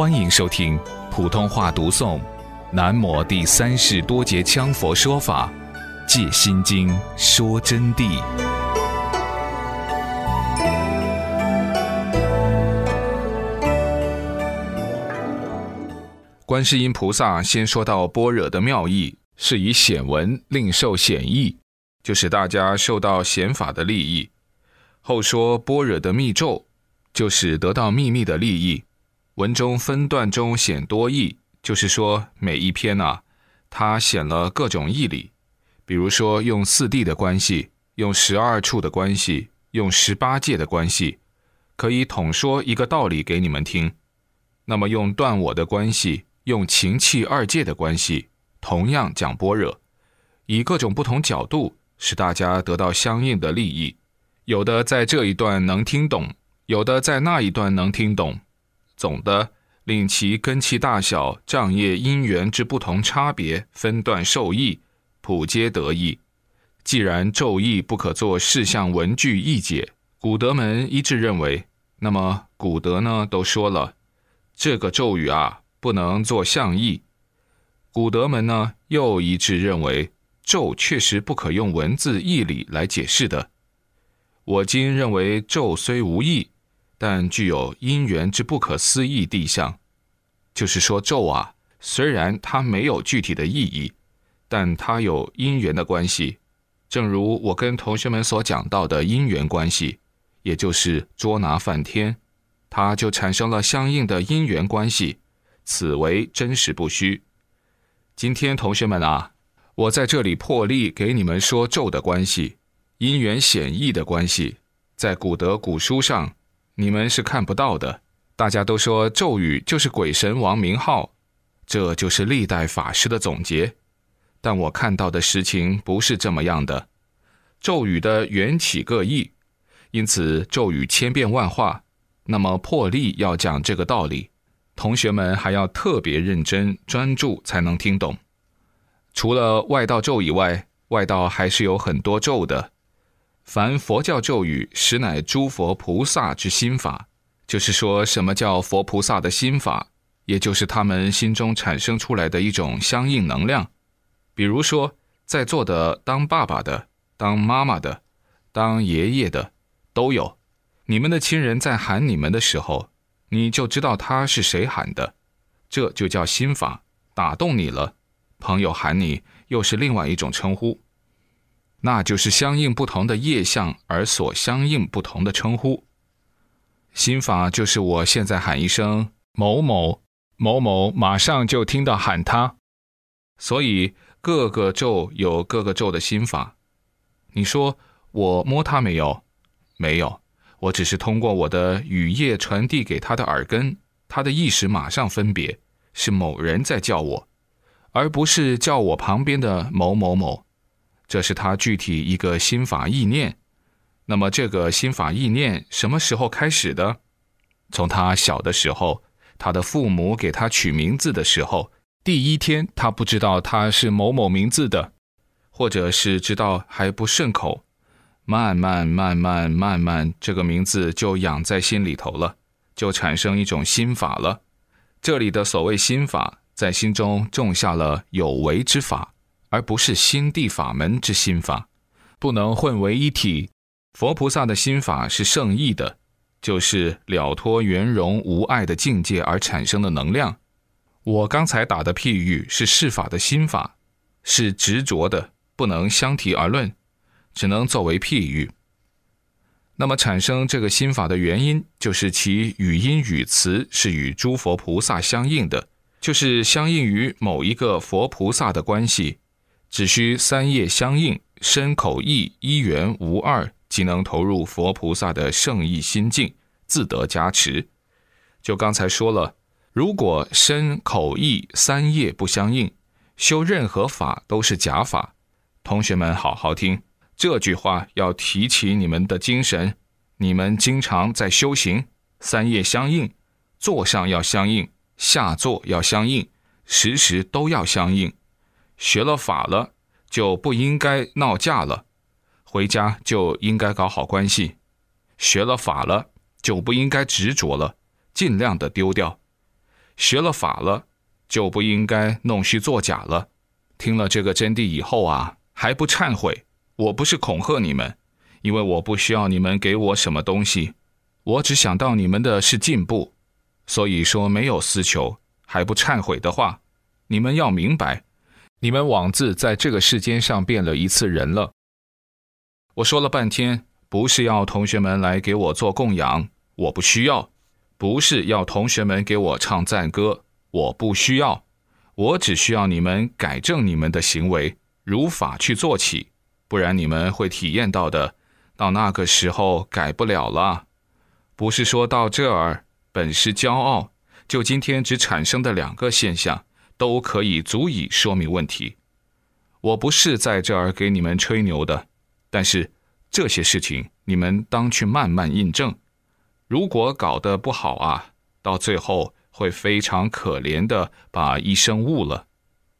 欢迎收听普通话读诵《南摩第三世多杰羌佛说法·借心经说真谛》。观世音菩萨先说到般若的妙义，是以显文令受显义，就是大家受到显法的利益；后说般若的密咒，就是得到秘密的利益。文中分段中显多义，就是说每一篇啊，它显了各种义理。比如说用四谛的关系，用十二处的关系，用十八界的关系，可以统说一个道理给你们听。那么用断我的关系，用情气二界的关系，同样讲般若，以各种不同角度，使大家得到相应的利益。有的在这一段能听懂，有的在那一段能听懂。总的令其根器大小、障业因缘之不同差别分段受益，普皆得益。既然咒义不可作事项文句义解，古德门一致认为，那么古德呢都说了，这个咒语啊不能做象义。古德门呢又一致认为，咒确实不可用文字义理来解释的。我今认为咒虽无义。但具有因缘之不可思议地相，就是说咒啊，虽然它没有具体的意义，但它有因缘的关系。正如我跟同学们所讲到的因缘关系，也就是捉拿梵天，它就产生了相应的因缘关系，此为真实不虚。今天同学们啊，我在这里破例给你们说咒的关系，因缘显义的关系，在古德古书上。你们是看不到的，大家都说咒语就是鬼神王名号，这就是历代法师的总结。但我看到的实情不是这么样的，咒语的缘起各异，因此咒语千变万化。那么破例要讲这个道理，同学们还要特别认真专注才能听懂。除了外道咒以外，外道还是有很多咒的。凡佛教咒语，实乃诸佛菩萨之心法。就是说，什么叫佛菩萨的心法？也就是他们心中产生出来的一种相应能量。比如说，在座的当爸爸的、当妈妈的、当爷爷的，都有。你们的亲人在喊你们的时候，你就知道他是谁喊的，这就叫心法，打动你了。朋友喊你，又是另外一种称呼。那就是相应不同的业相而所相应不同的称呼。心法就是我现在喊一声某某某某，马上就听到喊他。所以各个咒有各个咒的心法。你说我摸他没有？没有，我只是通过我的语液传递给他的耳根，他的意识马上分别是某人在叫我，而不是叫我旁边的某某某。这是他具体一个心法意念，那么这个心法意念什么时候开始的？从他小的时候，他的父母给他取名字的时候，第一天他不知道他是某某名字的，或者是知道还不顺口，慢慢慢慢慢慢，这个名字就养在心里头了，就产生一种心法了。这里的所谓心法，在心中种下了有为之法。而不是心地法门之心法，不能混为一体。佛菩萨的心法是圣意的，就是了脱圆融无碍的境界而产生的能量。我刚才打的譬喻是世法的心法，是执着的，不能相提而论，只能作为譬喻。那么产生这个心法的原因，就是其语音语词是与诸佛菩萨相应的，就是相应于某一个佛菩萨的关系。只需三业相应，身口意一元无二，即能投入佛菩萨的圣意心境，自得加持。就刚才说了，如果身口意三业不相应，修任何法都是假法。同学们好好听这句话，要提起你们的精神。你们经常在修行，三业相应，坐上要相应，下坐要相应，时时都要相应。学了法了，就不应该闹架了；回家就应该搞好关系。学了法了，就不应该执着了，尽量的丢掉。学了法了，就不应该弄虚作假了。听了这个真谛以后啊，还不忏悔？我不是恐吓你们，因为我不需要你们给我什么东西，我只想到你们的是进步。所以说没有私求，还不忏悔的话，你们要明白，你们枉自在这个世间上变了一次人了。我说了半天，不是要同学们来给我做供养，我不需要；不是要同学们给我唱赞歌，我不需要。我只需要你们改正你们的行为，如法去做起，不然你们会体验到的。到那个时候改不了了。不是说到这儿本是骄傲，就今天只产生的两个现象都可以足以说明问题。我不是在这儿给你们吹牛的，但是这些事情你们当去慢慢印证。如果搞得不好啊，到最后。会非常可怜的把一生误了。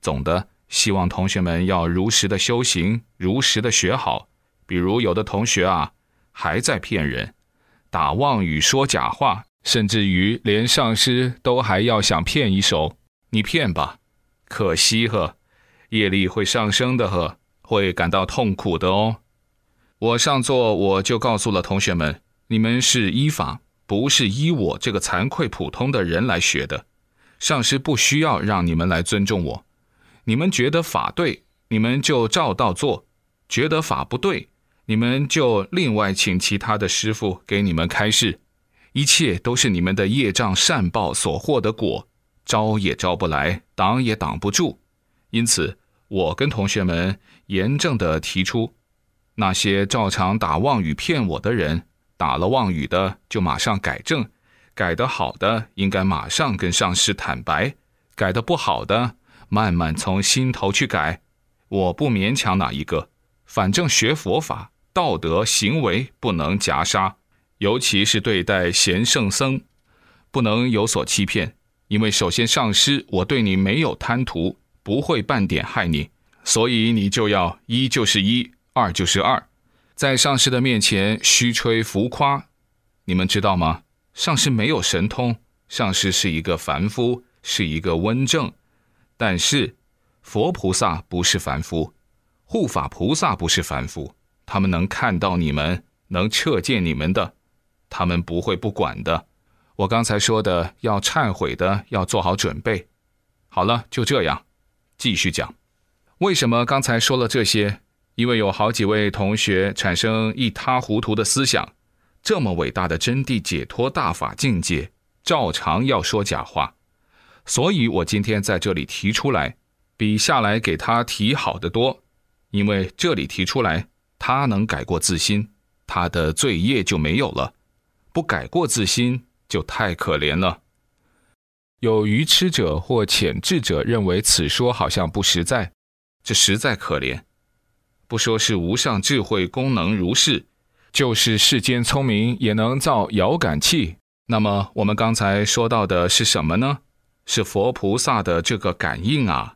总的，希望同学们要如实的修行，如实的学好。比如有的同学啊，还在骗人，打妄语，说假话，甚至于连上师都还要想骗一手。你骗吧，可惜呵，业力会上升的呵，会感到痛苦的哦。我上座我就告诉了同学们，你们是依法。不是依我这个惭愧普通的人来学的，上师不需要让你们来尊重我。你们觉得法对，你们就照道做；觉得法不对，你们就另外请其他的师傅给你们开示。一切都是你们的业障善报所获的果，招也招不来，挡也挡不住。因此，我跟同学们严正的提出，那些照常打妄语骗我的人。打了妄语的就马上改正，改得好的应该马上跟上师坦白，改得不好的慢慢从心头去改。我不勉强哪一个，反正学佛法，道德行为不能夹杀，尤其是对待贤圣僧，不能有所欺骗。因为首先上师我对你没有贪图，不会半点害你，所以你就要一就是一，二就是二。在上师的面前虚吹浮夸，你们知道吗？上师没有神通，上师是一个凡夫，是一个温正。但是佛菩萨不是凡夫，护法菩萨不是凡夫，他们能看到你们，能彻见你们的，他们不会不管的。我刚才说的要忏悔的，要做好准备。好了，就这样，继续讲。为什么刚才说了这些？因为有好几位同学产生一塌糊涂的思想，这么伟大的真谛解脱大法境界，照常要说假话，所以我今天在这里提出来，比下来给他提好得多。因为这里提出来，他能改过自新，他的罪业就没有了；不改过自新，就太可怜了。有愚痴者或浅智者认为此说好像不实在，这实在可怜。不说是无上智慧功能如是，就是世间聪明也能造遥感器。那么我们刚才说到的是什么呢？是佛菩萨的这个感应啊，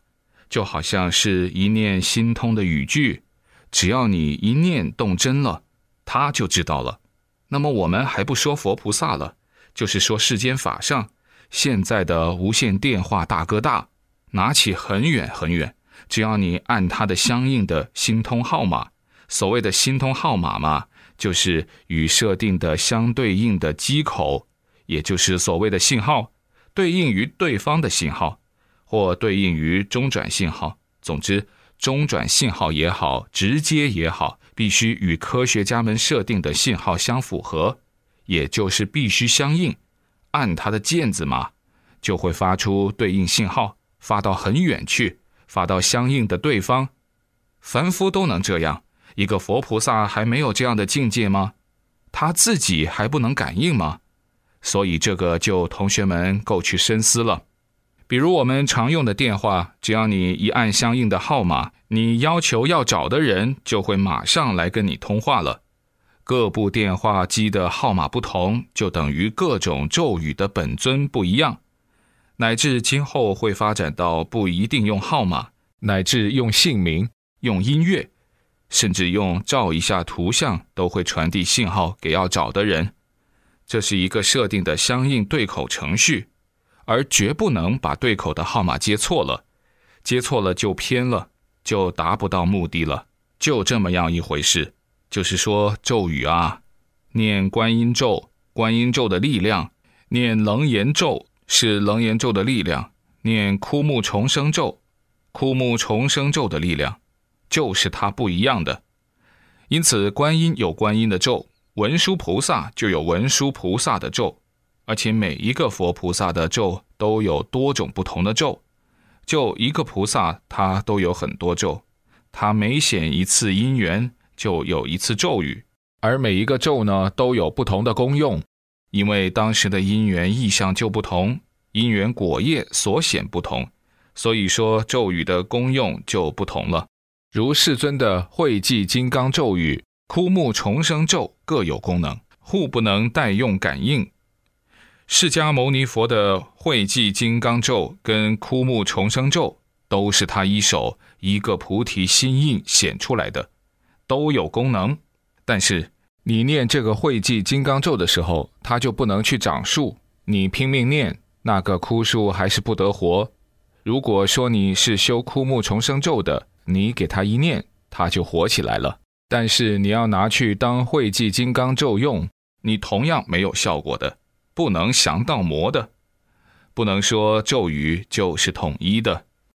就好像是一念心通的语句，只要你一念动真了，他就知道了。那么我们还不说佛菩萨了，就是说世间法上现在的无线电话大哥大，拿起很远很远。只要你按它的相应的心通号码，所谓的心通号码嘛，就是与设定的相对应的机口，也就是所谓的信号，对应于对方的信号，或对应于中转信号。总之，中转信号也好，直接也好，必须与科学家们设定的信号相符合，也就是必须相应。按它的键子嘛，就会发出对应信号，发到很远去。发到相应的对方，凡夫都能这样，一个佛菩萨还没有这样的境界吗？他自己还不能感应吗？所以这个就同学们够去深思了。比如我们常用的电话，只要你一按相应的号码，你要求要找的人就会马上来跟你通话了。各部电话机的号码不同，就等于各种咒语的本尊不一样。乃至今后会发展到不一定用号码，乃至用姓名、用音乐，甚至用照一下图像，都会传递信号给要找的人。这是一个设定的相应对口程序，而绝不能把对口的号码接错了，接错了就偏了，就达不到目的了，就这么样一回事。就是说咒语啊，念观音咒，观音咒的力量；念楞严咒是楞严咒的力量；念枯木重生咒，枯木重生咒的力量，就是它不一样的。因此，观音有观音的咒，文殊菩萨就有文殊菩萨的咒。而且每一个佛菩萨的咒都有多种不同的咒，就一个菩萨他都有很多咒，他每显一次因缘就有一次咒语，而每一个咒呢都有不同的功用，因为当时的因缘意象就不同，因缘果业所显不同，所以说咒语的功用就不同了。如世尊的慧寂金刚咒语、枯木重生咒各有功能，互不能代用感应。释迦牟尼佛的慧寂金刚咒跟枯木重生咒，都是他一手一个菩提心印显出来的，都有功能。但是你念这个会寂金刚咒的时候，它就不能去长树。你拼命念，那个枯树还是不得活。如果说你是修枯木重生咒的，你给它一念，它就活起来了。但是你要拿去当会寂金刚咒用，你同样没有效果的。不能降道魔的，不能说咒语就是统一的。